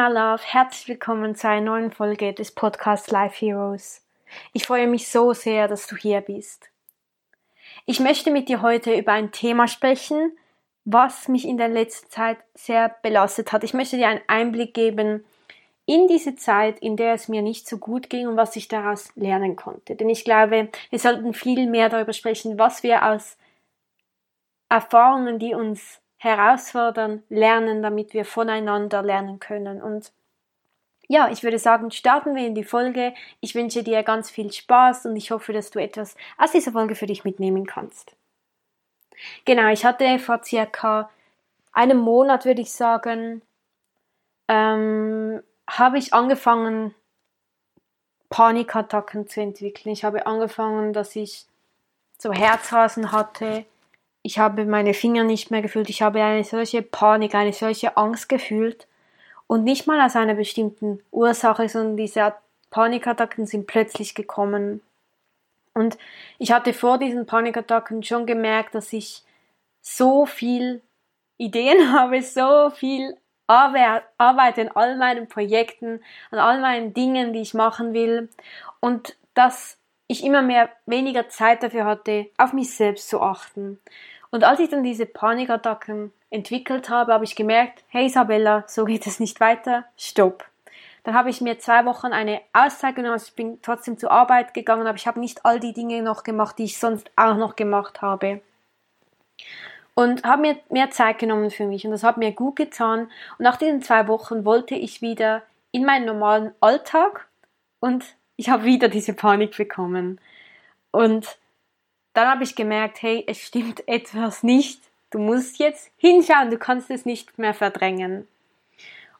My love, herzlich willkommen zu einer neuen Folge des Podcasts Life Heroes. Ich freue mich so sehr, dass du hier bist. Ich möchte mit dir heute über ein Thema sprechen, was mich in der letzten Zeit sehr belastet hat. Ich möchte dir einen Einblick geben in diese Zeit, in der es mir nicht so gut ging und was ich daraus lernen konnte. Denn ich glaube, wir sollten viel mehr darüber sprechen, was wir aus Erfahrungen, die uns herausfordern, lernen, damit wir voneinander lernen können. Und ja, ich würde sagen, starten wir in die Folge. Ich wünsche dir ganz viel Spaß und ich hoffe, dass du etwas aus dieser Folge für dich mitnehmen kannst. Genau, ich hatte vor circa einem Monat, würde ich sagen, ähm, habe ich angefangen, Panikattacken zu entwickeln. Ich habe angefangen, dass ich so Herzrasen hatte, ich habe meine Finger nicht mehr gefühlt, ich habe eine solche Panik, eine solche Angst gefühlt. Und nicht mal aus einer bestimmten Ursache, sondern diese Panikattacken sind plötzlich gekommen. Und ich hatte vor diesen Panikattacken schon gemerkt, dass ich so viel Ideen habe, so viel Arbeit in all meinen Projekten, an all meinen Dingen, die ich machen will. Und dass ich immer mehr weniger Zeit dafür hatte, auf mich selbst zu achten. Und als ich dann diese Panikattacken entwickelt habe, habe ich gemerkt, hey Isabella, so geht es nicht weiter, stopp. Dann habe ich mir zwei Wochen eine Auszeit genommen, also ich bin trotzdem zur Arbeit gegangen, aber ich habe nicht all die Dinge noch gemacht, die ich sonst auch noch gemacht habe. Und habe mir mehr Zeit genommen für mich und das hat mir gut getan. Und nach diesen zwei Wochen wollte ich wieder in meinen normalen Alltag und ich habe wieder diese Panik bekommen. Und dann habe ich gemerkt, hey, es stimmt etwas nicht. Du musst jetzt hinschauen, du kannst es nicht mehr verdrängen.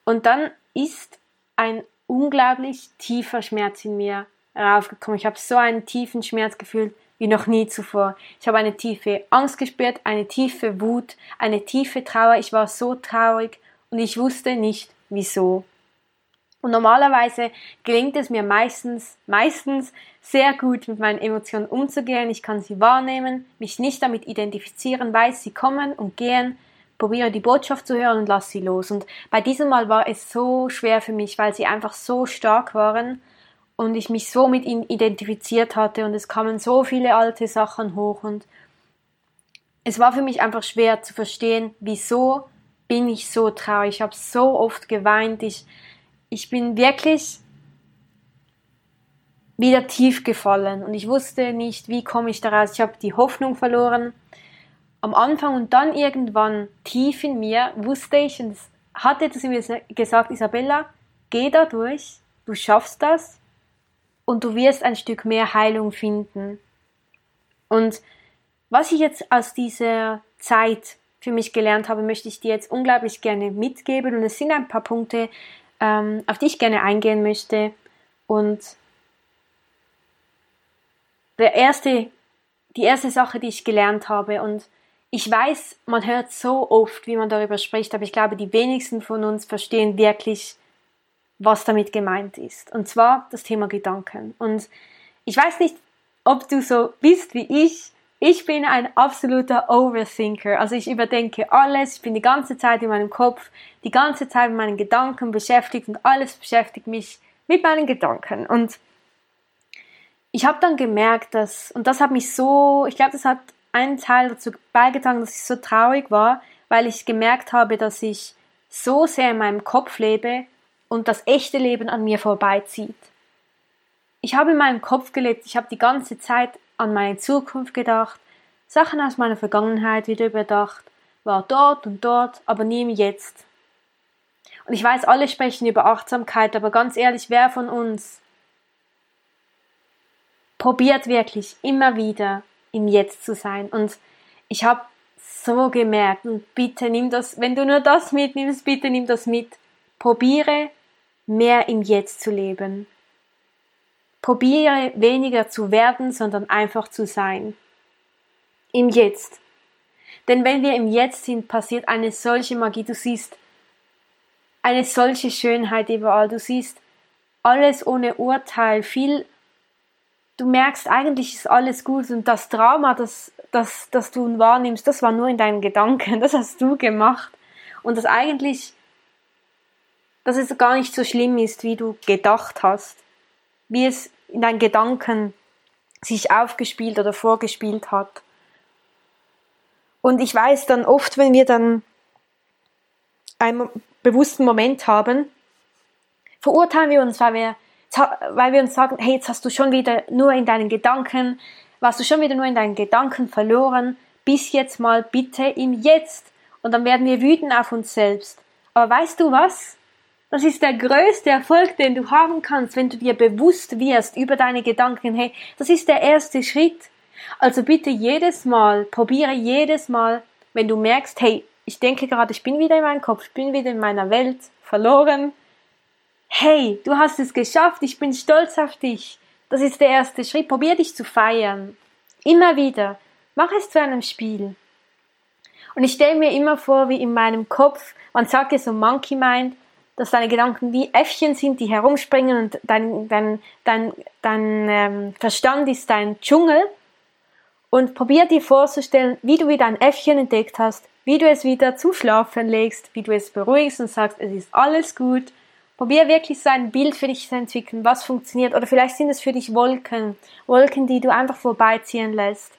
Und dann ist ein unglaublich tiefer Schmerz in mir raufgekommen. Ich habe so einen tiefen Schmerz gefühlt wie noch nie zuvor. Ich habe eine tiefe Angst gespürt, eine tiefe Wut, eine tiefe Trauer. Ich war so traurig und ich wusste nicht wieso. Und normalerweise gelingt es mir meistens, meistens sehr gut mit meinen Emotionen umzugehen. Ich kann sie wahrnehmen, mich nicht damit identifizieren, weiß, sie kommen und gehen, probiere die Botschaft zu hören und lasse sie los. Und bei diesem Mal war es so schwer für mich, weil sie einfach so stark waren und ich mich so mit ihnen identifiziert hatte und es kamen so viele alte Sachen hoch und es war für mich einfach schwer zu verstehen, wieso bin ich so traurig. Ich habe so oft geweint, ich ich bin wirklich wieder tief gefallen und ich wusste nicht, wie komme ich daraus. Ich habe die Hoffnung verloren am Anfang und dann irgendwann tief in mir wusste ich und es hatte zu mir gesagt, Isabella, geh da durch, du schaffst das und du wirst ein Stück mehr Heilung finden. Und was ich jetzt aus dieser Zeit für mich gelernt habe, möchte ich dir jetzt unglaublich gerne mitgeben und es sind ein paar Punkte, ähm, auf die ich gerne eingehen möchte. Und der erste, die erste Sache, die ich gelernt habe, und ich weiß, man hört so oft, wie man darüber spricht, aber ich glaube, die wenigsten von uns verstehen wirklich, was damit gemeint ist. Und zwar das Thema Gedanken. Und ich weiß nicht, ob du so bist wie ich, ich bin ein absoluter Overthinker. Also ich überdenke alles, ich bin die ganze Zeit in meinem Kopf, die ganze Zeit mit meinen Gedanken beschäftigt und alles beschäftigt mich mit meinen Gedanken. Und ich habe dann gemerkt, dass, und das hat mich so, ich glaube, das hat einen Teil dazu beigetragen, dass ich so traurig war, weil ich gemerkt habe, dass ich so sehr in meinem Kopf lebe und das echte Leben an mir vorbeizieht. Ich habe in meinem Kopf gelebt, ich habe die ganze Zeit an meine Zukunft gedacht, Sachen aus meiner Vergangenheit wieder überdacht, war dort und dort, aber nie im Jetzt. Und ich weiß, alle sprechen über Achtsamkeit, aber ganz ehrlich, wer von uns probiert wirklich immer wieder im Jetzt zu sein? Und ich habe so gemerkt, und bitte nimm das, wenn du nur das mitnimmst, bitte nimm das mit. Probiere mehr im Jetzt zu leben. Probiere weniger zu werden, sondern einfach zu sein. Im Jetzt. Denn wenn wir im Jetzt sind, passiert eine solche Magie. Du siehst eine solche Schönheit überall. Du siehst alles ohne Urteil, viel. Du merkst, eigentlich ist alles gut und das Drama, das, das, das du wahrnimmst, das war nur in deinen Gedanken, das hast du gemacht. Und das eigentlich, dass es gar nicht so schlimm ist, wie du gedacht hast, wie es in deinen Gedanken sich aufgespielt oder vorgespielt hat. Und ich weiß dann oft, wenn wir dann einen bewussten Moment haben, verurteilen wir uns, weil wir, weil wir uns sagen, hey, jetzt hast du schon wieder nur in deinen Gedanken, warst du schon wieder nur in deinen Gedanken verloren, bis jetzt mal bitte im Jetzt. Und dann werden wir wütend auf uns selbst. Aber weißt du was? Das ist der größte Erfolg, den du haben kannst, wenn du dir bewusst wirst über deine Gedanken. Hey, das ist der erste Schritt. Also bitte jedes Mal, probiere jedes Mal, wenn du merkst, hey, ich denke gerade, ich bin wieder in meinem Kopf, ich bin wieder in meiner Welt, verloren. Hey, du hast es geschafft, ich bin stolz auf dich. Das ist der erste Schritt. Probier dich zu feiern. Immer wieder. Mach es zu einem Spiel. Und ich stelle mir immer vor, wie in meinem Kopf, man sagt ja so Monkey Mind, dass deine Gedanken wie Äffchen sind, die herumspringen und dein, dein, dein, dein ähm, Verstand ist dein Dschungel und probier dir vorzustellen, wie du wieder ein Äffchen entdeckt hast, wie du es wieder zum Schlafen legst, wie du es beruhigst und sagst, es ist alles gut. Probier wirklich so ein Bild für dich zu entwickeln, was funktioniert. Oder vielleicht sind es für dich Wolken, Wolken, die du einfach vorbeiziehen lässt.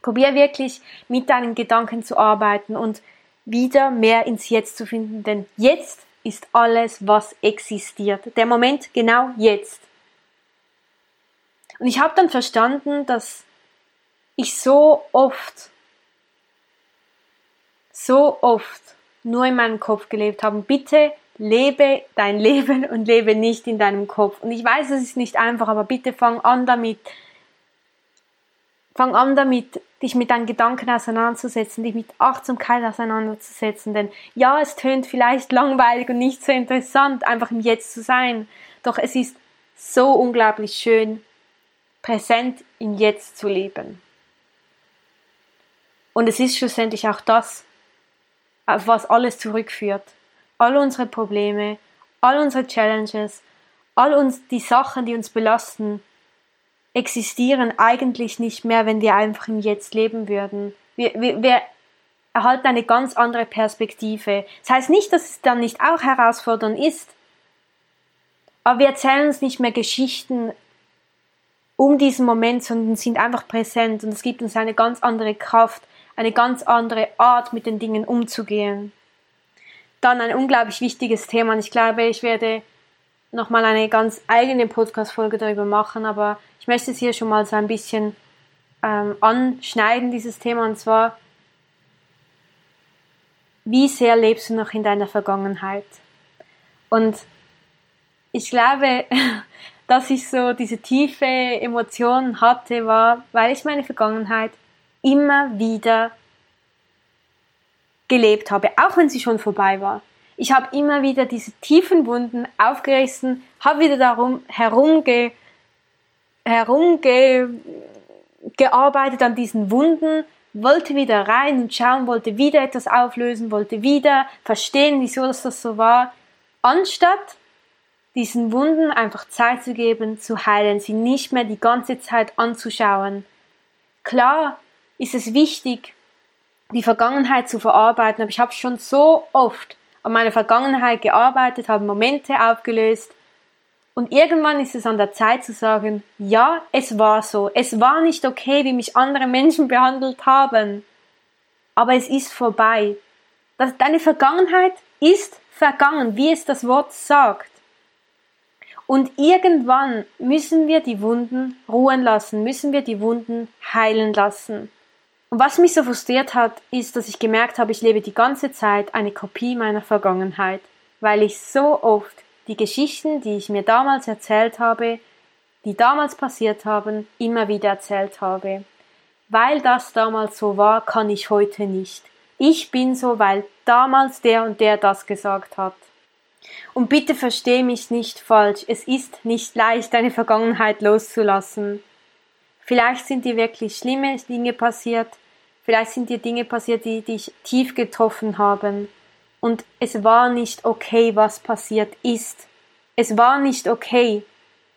Probier wirklich mit deinen Gedanken zu arbeiten und wieder mehr ins Jetzt zu finden, denn jetzt ist alles, was existiert. Der Moment genau jetzt. Und ich habe dann verstanden, dass ich so oft, so oft nur in meinem Kopf gelebt habe. Bitte lebe dein Leben und lebe nicht in deinem Kopf. Und ich weiß, es ist nicht einfach, aber bitte fang an damit, fang an damit, dich mit deinen Gedanken auseinanderzusetzen, dich mit Achtsamkeit auseinanderzusetzen. Denn ja, es tönt vielleicht langweilig und nicht so interessant, einfach im Jetzt zu sein. Doch es ist so unglaublich schön, präsent im Jetzt zu leben. Und es ist schlussendlich auch das, auf was alles zurückführt. All unsere Probleme, all unsere Challenges, all uns die Sachen, die uns belasten, existieren eigentlich nicht mehr, wenn wir einfach im Jetzt leben würden. Wir, wir, wir erhalten eine ganz andere Perspektive. Das heißt nicht, dass es dann nicht auch herausfordernd ist, aber wir erzählen uns nicht mehr Geschichten um diesen Moment, sondern sind einfach präsent und es gibt uns eine ganz andere Kraft, eine ganz andere Art, mit den Dingen umzugehen. Dann ein unglaublich wichtiges Thema und ich glaube, ich werde nochmal eine ganz eigene Podcast-Folge darüber machen, aber ich möchte es hier schon mal so ein bisschen ähm, anschneiden, dieses Thema, und zwar, wie sehr lebst du noch in deiner Vergangenheit? Und ich glaube, dass ich so diese tiefe Emotionen hatte, war, weil ich meine Vergangenheit immer wieder gelebt habe, auch wenn sie schon vorbei war. Ich habe immer wieder diese tiefen Wunden aufgerissen, habe wieder darum herumge, herumgearbeitet an diesen Wunden, wollte wieder rein und schauen, wollte wieder etwas auflösen, wollte wieder verstehen, wieso das so war, anstatt diesen Wunden einfach Zeit zu geben, zu heilen, sie nicht mehr die ganze Zeit anzuschauen. Klar ist es wichtig, die Vergangenheit zu verarbeiten, aber ich habe schon so oft an meiner Vergangenheit gearbeitet, habe Momente aufgelöst und irgendwann ist es an der Zeit zu sagen, ja, es war so, es war nicht okay, wie mich andere Menschen behandelt haben, aber es ist vorbei. Das, deine Vergangenheit ist vergangen, wie es das Wort sagt. Und irgendwann müssen wir die Wunden ruhen lassen, müssen wir die Wunden heilen lassen. Was mich so frustriert hat, ist, dass ich gemerkt habe, ich lebe die ganze Zeit eine Kopie meiner Vergangenheit, weil ich so oft die Geschichten, die ich mir damals erzählt habe, die damals passiert haben, immer wieder erzählt habe. Weil das damals so war, kann ich heute nicht. Ich bin so, weil damals der und der das gesagt hat. Und bitte versteh mich nicht falsch, es ist nicht leicht, deine Vergangenheit loszulassen. Vielleicht sind dir wirklich schlimme Dinge passiert, vielleicht sind dir Dinge passiert, die dich tief getroffen haben. Und es war nicht okay, was passiert ist. Es war nicht okay.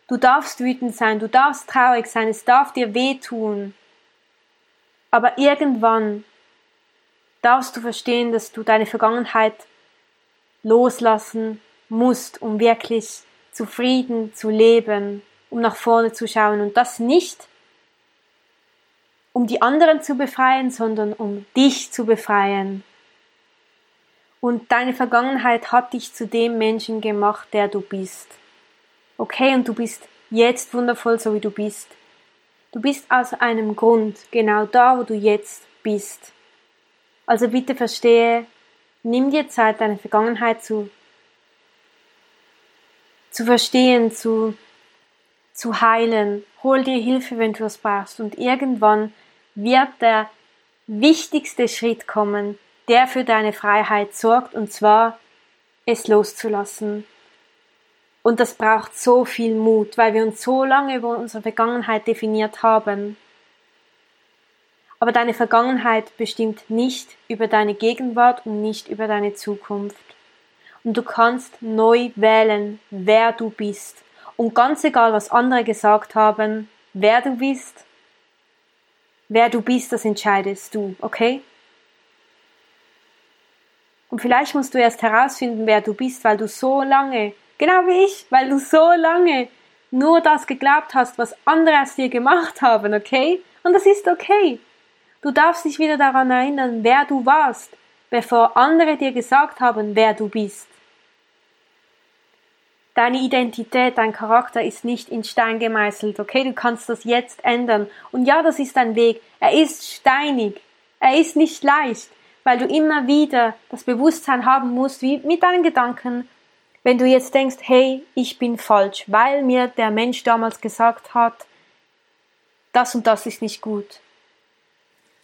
Du darfst wütend sein, du darfst traurig sein, es darf dir wehtun. Aber irgendwann darfst du verstehen, dass du deine Vergangenheit loslassen musst, um wirklich zufrieden zu leben, um nach vorne zu schauen und das nicht um die anderen zu befreien, sondern um dich zu befreien. Und deine Vergangenheit hat dich zu dem Menschen gemacht, der du bist. Okay, und du bist jetzt wundervoll, so wie du bist. Du bist aus einem Grund genau da, wo du jetzt bist. Also bitte verstehe, nimm dir Zeit, deine Vergangenheit zu, zu verstehen, zu, zu heilen. Hol dir Hilfe, wenn du es brauchst. Und irgendwann wird der wichtigste Schritt kommen, der für deine Freiheit sorgt, und zwar es loszulassen. Und das braucht so viel Mut, weil wir uns so lange über unsere Vergangenheit definiert haben. Aber deine Vergangenheit bestimmt nicht über deine Gegenwart und nicht über deine Zukunft. Und du kannst neu wählen, wer du bist. Und ganz egal, was andere gesagt haben, wer du bist, wer du bist, das entscheidest du, okay? Und vielleicht musst du erst herausfinden, wer du bist, weil du so lange, genau wie ich, weil du so lange nur das geglaubt hast, was andere aus dir gemacht haben, okay? Und das ist okay. Du darfst dich wieder daran erinnern, wer du warst, bevor andere dir gesagt haben, wer du bist. Deine Identität, dein Charakter ist nicht in Stein gemeißelt, okay? Du kannst das jetzt ändern. Und ja, das ist ein Weg. Er ist steinig. Er ist nicht leicht, weil du immer wieder das Bewusstsein haben musst, wie mit deinen Gedanken, wenn du jetzt denkst, hey, ich bin falsch, weil mir der Mensch damals gesagt hat, das und das ist nicht gut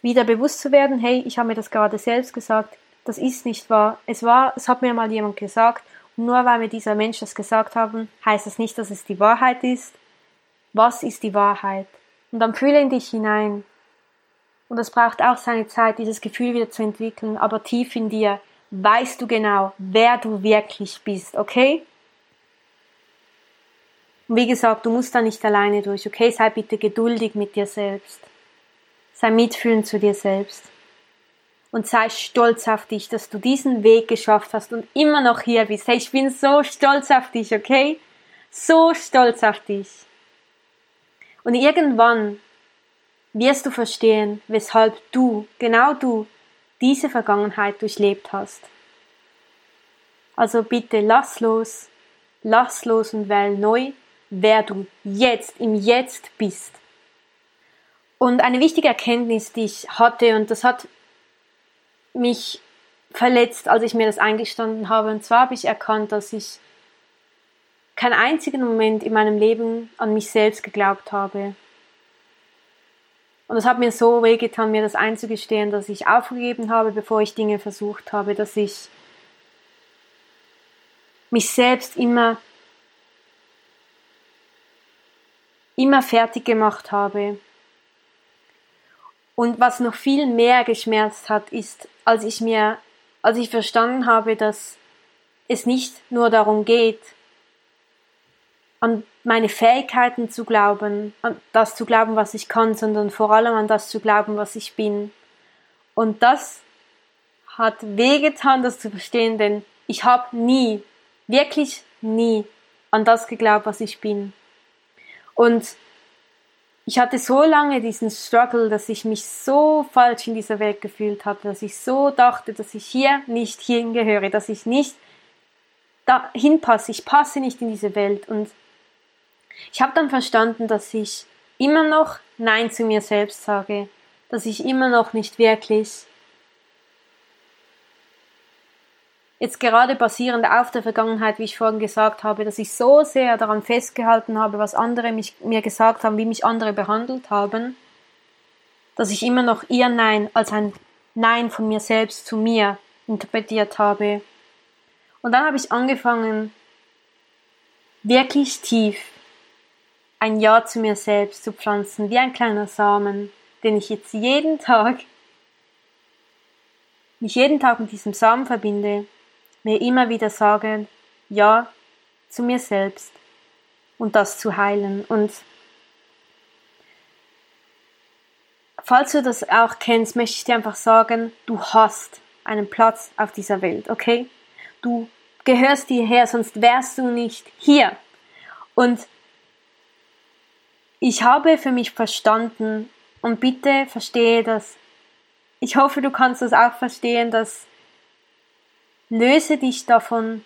wieder bewusst zu werden, hey, ich habe mir das gerade selbst gesagt, das ist nicht wahr. Es war, es hat mir mal jemand gesagt, nur weil mir dieser Mensch das gesagt haben, heißt das nicht, dass es die Wahrheit ist. Was ist die Wahrheit? Und dann fühle in dich hinein. Und es braucht auch seine Zeit, dieses Gefühl wieder zu entwickeln, aber tief in dir weißt du genau, wer du wirklich bist, okay? Und wie gesagt, du musst da nicht alleine durch, okay? Sei bitte geduldig mit dir selbst. Sei mitfühlend zu dir selbst. Und sei stolz auf dich, dass du diesen Weg geschafft hast und immer noch hier bist. Hey, ich bin so stolz auf dich, okay? So stolz auf dich. Und irgendwann wirst du verstehen, weshalb du, genau du, diese Vergangenheit durchlebt hast. Also bitte lass los, lass los und wähl neu, wer du jetzt, im Jetzt bist. Und eine wichtige Erkenntnis, die ich hatte, und das hat mich verletzt, als ich mir das eingestanden habe, und zwar habe ich erkannt, dass ich keinen einzigen Moment in meinem Leben an mich selbst geglaubt habe. Und es hat mir so wehgetan, mir das einzugestehen, dass ich aufgegeben habe, bevor ich Dinge versucht habe, dass ich mich selbst immer, immer fertig gemacht habe. Und was noch viel mehr geschmerzt hat, ist, als ich mir, als ich verstanden habe, dass es nicht nur darum geht, an meine Fähigkeiten zu glauben, an das zu glauben, was ich kann, sondern vor allem an das zu glauben, was ich bin. Und das hat wehgetan, das zu verstehen, denn ich habe nie, wirklich nie an das geglaubt, was ich bin. Und ich hatte so lange diesen Struggle, dass ich mich so falsch in dieser Welt gefühlt hatte, dass ich so dachte, dass ich hier nicht hingehöre, dass ich nicht dahin passe, ich passe nicht in diese Welt. Und ich habe dann verstanden, dass ich immer noch Nein zu mir selbst sage, dass ich immer noch nicht wirklich Jetzt gerade basierend auf der Vergangenheit, wie ich vorhin gesagt habe, dass ich so sehr daran festgehalten habe, was andere mich, mir gesagt haben, wie mich andere behandelt haben, dass ich immer noch ihr Nein als ein Nein von mir selbst zu mir interpretiert habe. Und dann habe ich angefangen, wirklich tief ein Ja zu mir selbst zu pflanzen, wie ein kleiner Samen, den ich jetzt jeden Tag, mich jeden Tag mit diesem Samen verbinde, mir immer wieder sage, Ja zu mir selbst und das zu heilen. Und falls du das auch kennst, möchte ich dir einfach sagen, du hast einen Platz auf dieser Welt, okay? Du gehörst hierher, sonst wärst du nicht hier. Und ich habe für mich verstanden und bitte verstehe das. Ich hoffe, du kannst das auch verstehen, dass löse dich davon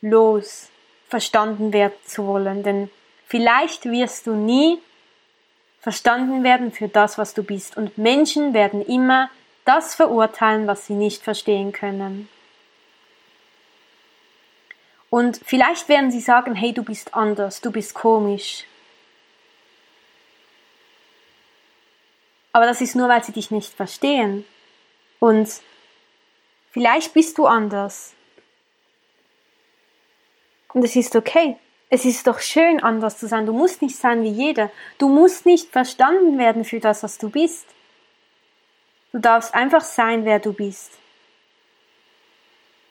los, verstanden werden zu wollen, denn vielleicht wirst du nie verstanden werden für das, was du bist und Menschen werden immer das verurteilen, was sie nicht verstehen können. Und vielleicht werden sie sagen, hey, du bist anders, du bist komisch. Aber das ist nur, weil sie dich nicht verstehen. Und vielleicht bist du anders. Und es ist okay. Es ist doch schön, anders zu sein. Du musst nicht sein wie jeder. Du musst nicht verstanden werden für das, was du bist. Du darfst einfach sein, wer du bist.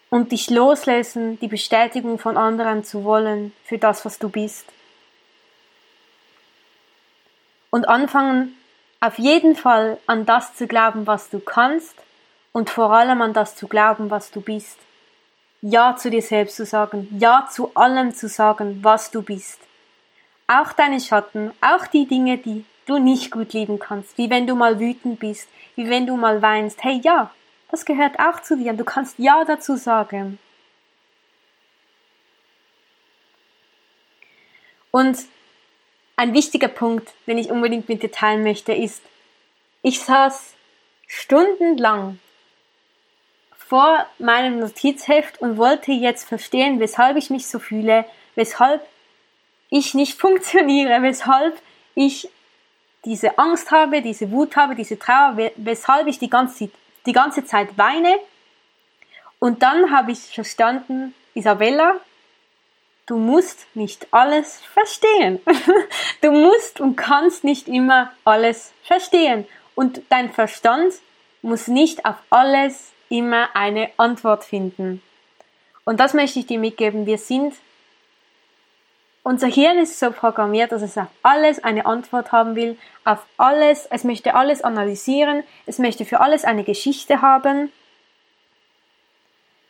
Und dich loslösen, die Bestätigung von anderen zu wollen für das, was du bist. Und anfangen, auf jeden Fall an das zu glauben, was du kannst und vor allem an das zu glauben, was du bist. Ja zu dir selbst zu sagen, Ja zu allem zu sagen, was du bist. Auch deine Schatten, auch die Dinge, die du nicht gut lieben kannst, wie wenn du mal wütend bist, wie wenn du mal weinst. Hey, ja, das gehört auch zu dir und du kannst Ja dazu sagen. Und ein wichtiger Punkt, den ich unbedingt mit dir teilen möchte, ist, ich saß stundenlang vor meinem Notizheft und wollte jetzt verstehen, weshalb ich mich so fühle, weshalb ich nicht funktioniere, weshalb ich diese Angst habe, diese Wut habe, diese Trauer, weshalb ich die ganze, die ganze Zeit weine. Und dann habe ich verstanden, Isabella, du musst nicht alles verstehen. Du musst und kannst nicht immer alles verstehen. Und dein Verstand muss nicht auf alles immer eine Antwort finden. Und das möchte ich dir mitgeben. Wir sind unser Hirn ist so programmiert, dass es auf alles eine Antwort haben will, auf alles, es möchte alles analysieren, es möchte für alles eine Geschichte haben.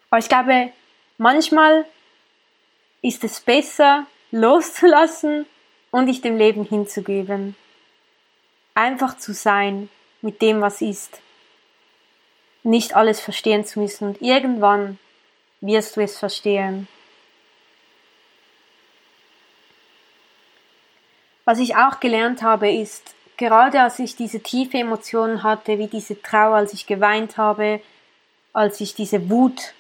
Aber ich glaube, manchmal ist es besser, loszulassen und dich dem Leben hinzugeben. Einfach zu sein mit dem, was ist. Nicht alles verstehen zu müssen und irgendwann wirst du es verstehen. Was ich auch gelernt habe, ist, gerade als ich diese tiefe Emotionen hatte, wie diese Trauer, als ich geweint habe, als ich diese Wut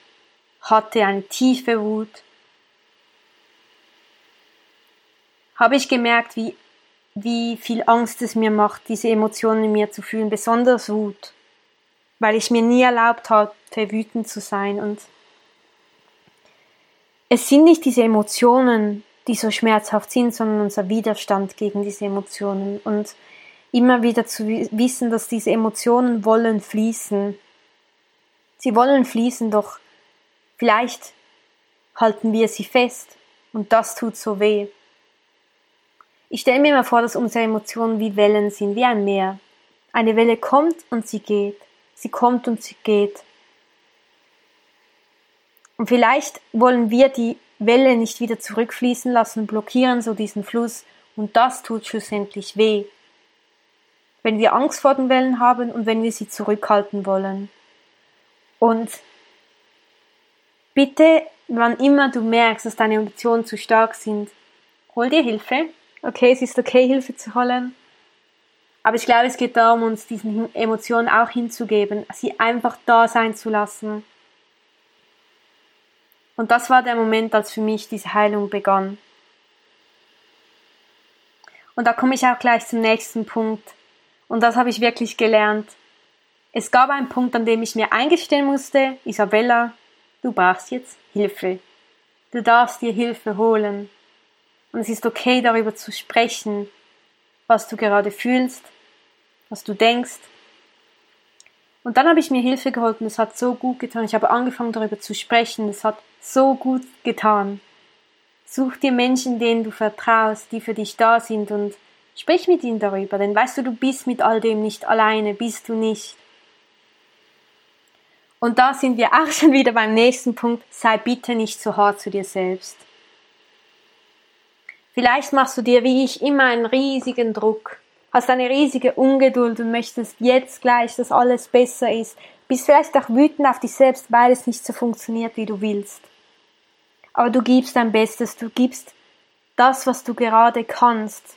hatte, eine tiefe Wut, habe ich gemerkt, wie, wie viel Angst es mir macht, diese Emotionen in mir zu fühlen, besonders Wut, weil ich mir nie erlaubt hatte, wütend zu sein. Und es sind nicht diese Emotionen, die so schmerzhaft sind, sondern unser Widerstand gegen diese Emotionen und immer wieder zu wissen, dass diese Emotionen wollen fließen. Sie wollen fließen, doch vielleicht halten wir sie fest und das tut so weh. Ich stelle mir immer vor, dass unsere Emotionen wie Wellen sind, wie ein Meer. Eine Welle kommt und sie geht. Sie kommt und sie geht. Und vielleicht wollen wir die Welle nicht wieder zurückfließen lassen, blockieren so diesen Fluss und das tut schlussendlich weh. Wenn wir Angst vor den Wellen haben und wenn wir sie zurückhalten wollen. Und bitte, wann immer du merkst, dass deine Emotionen zu stark sind, hol dir Hilfe. Okay, es ist okay, Hilfe zu holen. Aber ich glaube, es geht darum, uns diesen Emotionen auch hinzugeben, sie einfach da sein zu lassen und das war der Moment, als für mich diese Heilung begann. Und da komme ich auch gleich zum nächsten Punkt. Und das habe ich wirklich gelernt. Es gab einen Punkt, an dem ich mir eingestehen musste, Isabella, du brauchst jetzt Hilfe. Du darfst dir Hilfe holen. Und es ist okay, darüber zu sprechen, was du gerade fühlst, was du denkst. Und dann habe ich mir Hilfe geholt und es hat so gut getan. Ich habe angefangen darüber zu sprechen. Es hat so gut getan. Such dir Menschen, denen du vertraust, die für dich da sind und sprich mit ihnen darüber. Denn weißt du, du bist mit all dem nicht alleine, bist du nicht. Und da sind wir auch schon wieder beim nächsten Punkt. Sei bitte nicht so hart zu dir selbst. Vielleicht machst du dir wie ich immer einen riesigen Druck, hast eine riesige Ungeduld und möchtest jetzt gleich, dass alles besser ist, bist vielleicht auch wütend auf dich selbst, weil es nicht so funktioniert, wie du willst. Aber du gibst dein Bestes, du gibst das, was du gerade kannst.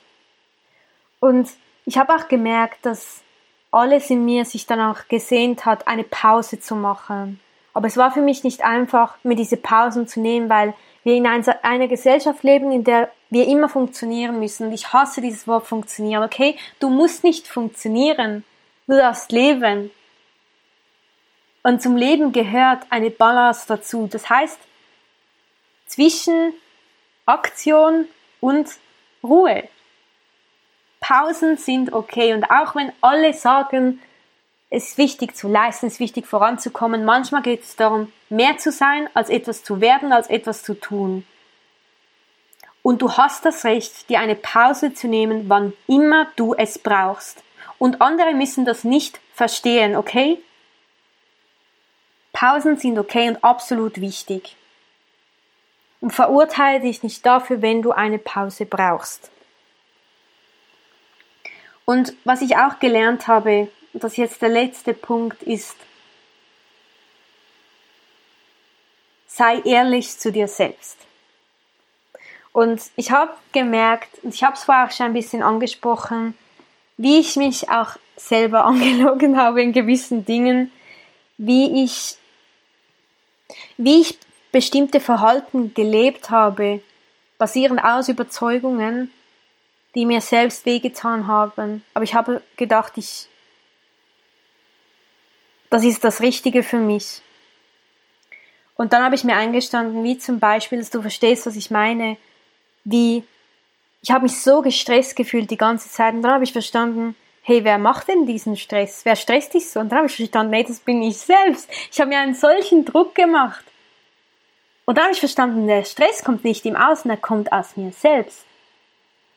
Und ich habe auch gemerkt, dass alles in mir sich danach gesehnt hat, eine Pause zu machen. Aber es war für mich nicht einfach, mir diese Pausen zu nehmen, weil wir in einer Gesellschaft leben, in der wir immer funktionieren müssen. Und ich hasse dieses Wort funktionieren, okay? Du musst nicht funktionieren. Du darfst leben. Und zum Leben gehört eine Balance dazu. Das heißt, zwischen Aktion und Ruhe. Pausen sind okay. Und auch wenn alle sagen, es ist wichtig zu leisten, es ist wichtig voranzukommen, manchmal geht es darum, mehr zu sein, als etwas zu werden, als etwas zu tun. Und du hast das Recht, dir eine Pause zu nehmen, wann immer du es brauchst. Und andere müssen das nicht verstehen, okay? Pausen sind okay und absolut wichtig. Und verurteile dich nicht dafür, wenn du eine Pause brauchst. Und was ich auch gelernt habe, und das jetzt der letzte Punkt ist, sei ehrlich zu dir selbst. Und ich habe gemerkt, und ich habe es vorher auch schon ein bisschen angesprochen, wie ich mich auch selber angelogen habe in gewissen Dingen, wie ich, wie ich bestimmte Verhalten gelebt habe, basierend aus Überzeugungen, die mir selbst wehgetan haben. Aber ich habe gedacht, ich, das ist das Richtige für mich. Und dann habe ich mir eingestanden, wie zum Beispiel, dass du verstehst, was ich meine, wie ich habe mich so gestresst gefühlt die ganze Zeit und dann habe ich verstanden, hey, wer macht denn diesen Stress? Wer stresst dich so? Und dann habe ich verstanden, nee, das bin ich selbst. Ich habe mir einen solchen Druck gemacht. Und dann habe ich verstanden, der Stress kommt nicht im Außen, er kommt aus mir selbst.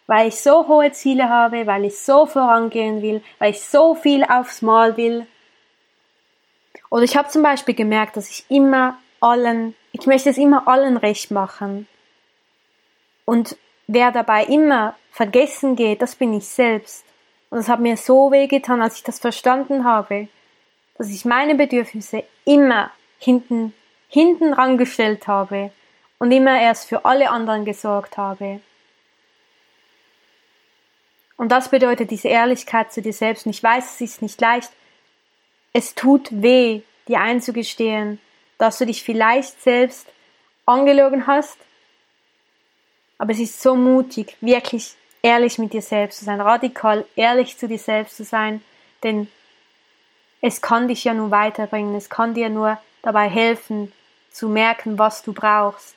Weil ich so hohe Ziele habe, weil ich so vorangehen will, weil ich so viel aufs Mal will. Oder ich habe zum Beispiel gemerkt, dass ich immer allen, ich möchte es immer allen recht machen. Und wer dabei immer vergessen geht, das bin ich selbst. Und das hat mir so wehgetan, als ich das verstanden habe, dass ich meine Bedürfnisse immer hinten, hinten rangestellt habe und immer erst für alle anderen gesorgt habe. Und das bedeutet diese Ehrlichkeit zu dir selbst. Und ich weiß, es ist nicht leicht. Es tut weh, dir einzugestehen, dass du dich vielleicht selbst angelogen hast aber es ist so mutig, wirklich ehrlich mit dir selbst zu sein, radikal ehrlich zu dir selbst zu sein, denn es kann dich ja nur weiterbringen, es kann dir nur dabei helfen, zu merken, was du brauchst.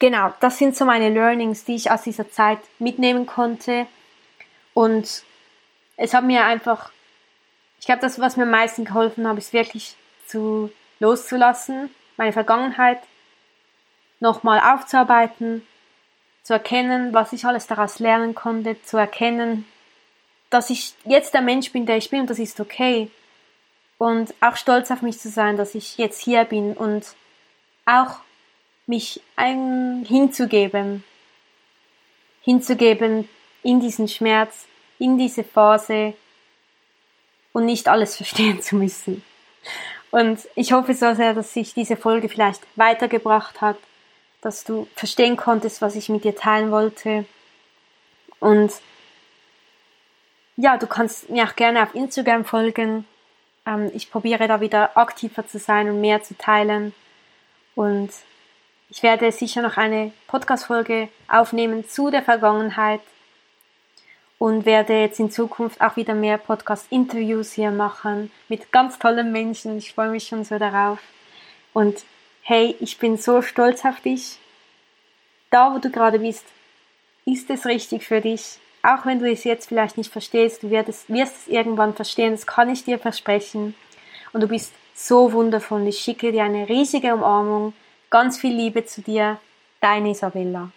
Genau, das sind so meine Learnings, die ich aus dieser Zeit mitnehmen konnte. Und es hat mir einfach, ich glaube, das, was mir am meisten geholfen hat, ist wirklich zu loszulassen, meine Vergangenheit nochmal aufzuarbeiten, zu erkennen, was ich alles daraus lernen konnte, zu erkennen, dass ich jetzt der Mensch bin, der ich bin und das ist okay. Und auch stolz auf mich zu sein, dass ich jetzt hier bin und auch mich ein, hinzugeben, hinzugeben in diesen Schmerz, in diese Phase und nicht alles verstehen zu müssen. Und ich hoffe so sehr, dass sich diese Folge vielleicht weitergebracht hat dass du verstehen konntest, was ich mit dir teilen wollte. Und ja, du kannst mir auch gerne auf Instagram folgen. Ähm, ich probiere da wieder aktiver zu sein und mehr zu teilen. Und ich werde sicher noch eine Podcast-Folge aufnehmen zu der Vergangenheit und werde jetzt in Zukunft auch wieder mehr Podcast-Interviews hier machen mit ganz tollen Menschen. Ich freue mich schon so darauf. Und hey, ich bin so stolz auf dich. Da, wo du gerade bist, ist es richtig für dich. Auch wenn du es jetzt vielleicht nicht verstehst, du wirst wirst es irgendwann verstehen, das kann ich dir versprechen. Und du bist so wundervoll. Ich schicke dir eine riesige Umarmung, ganz viel Liebe zu dir, deine Isabella.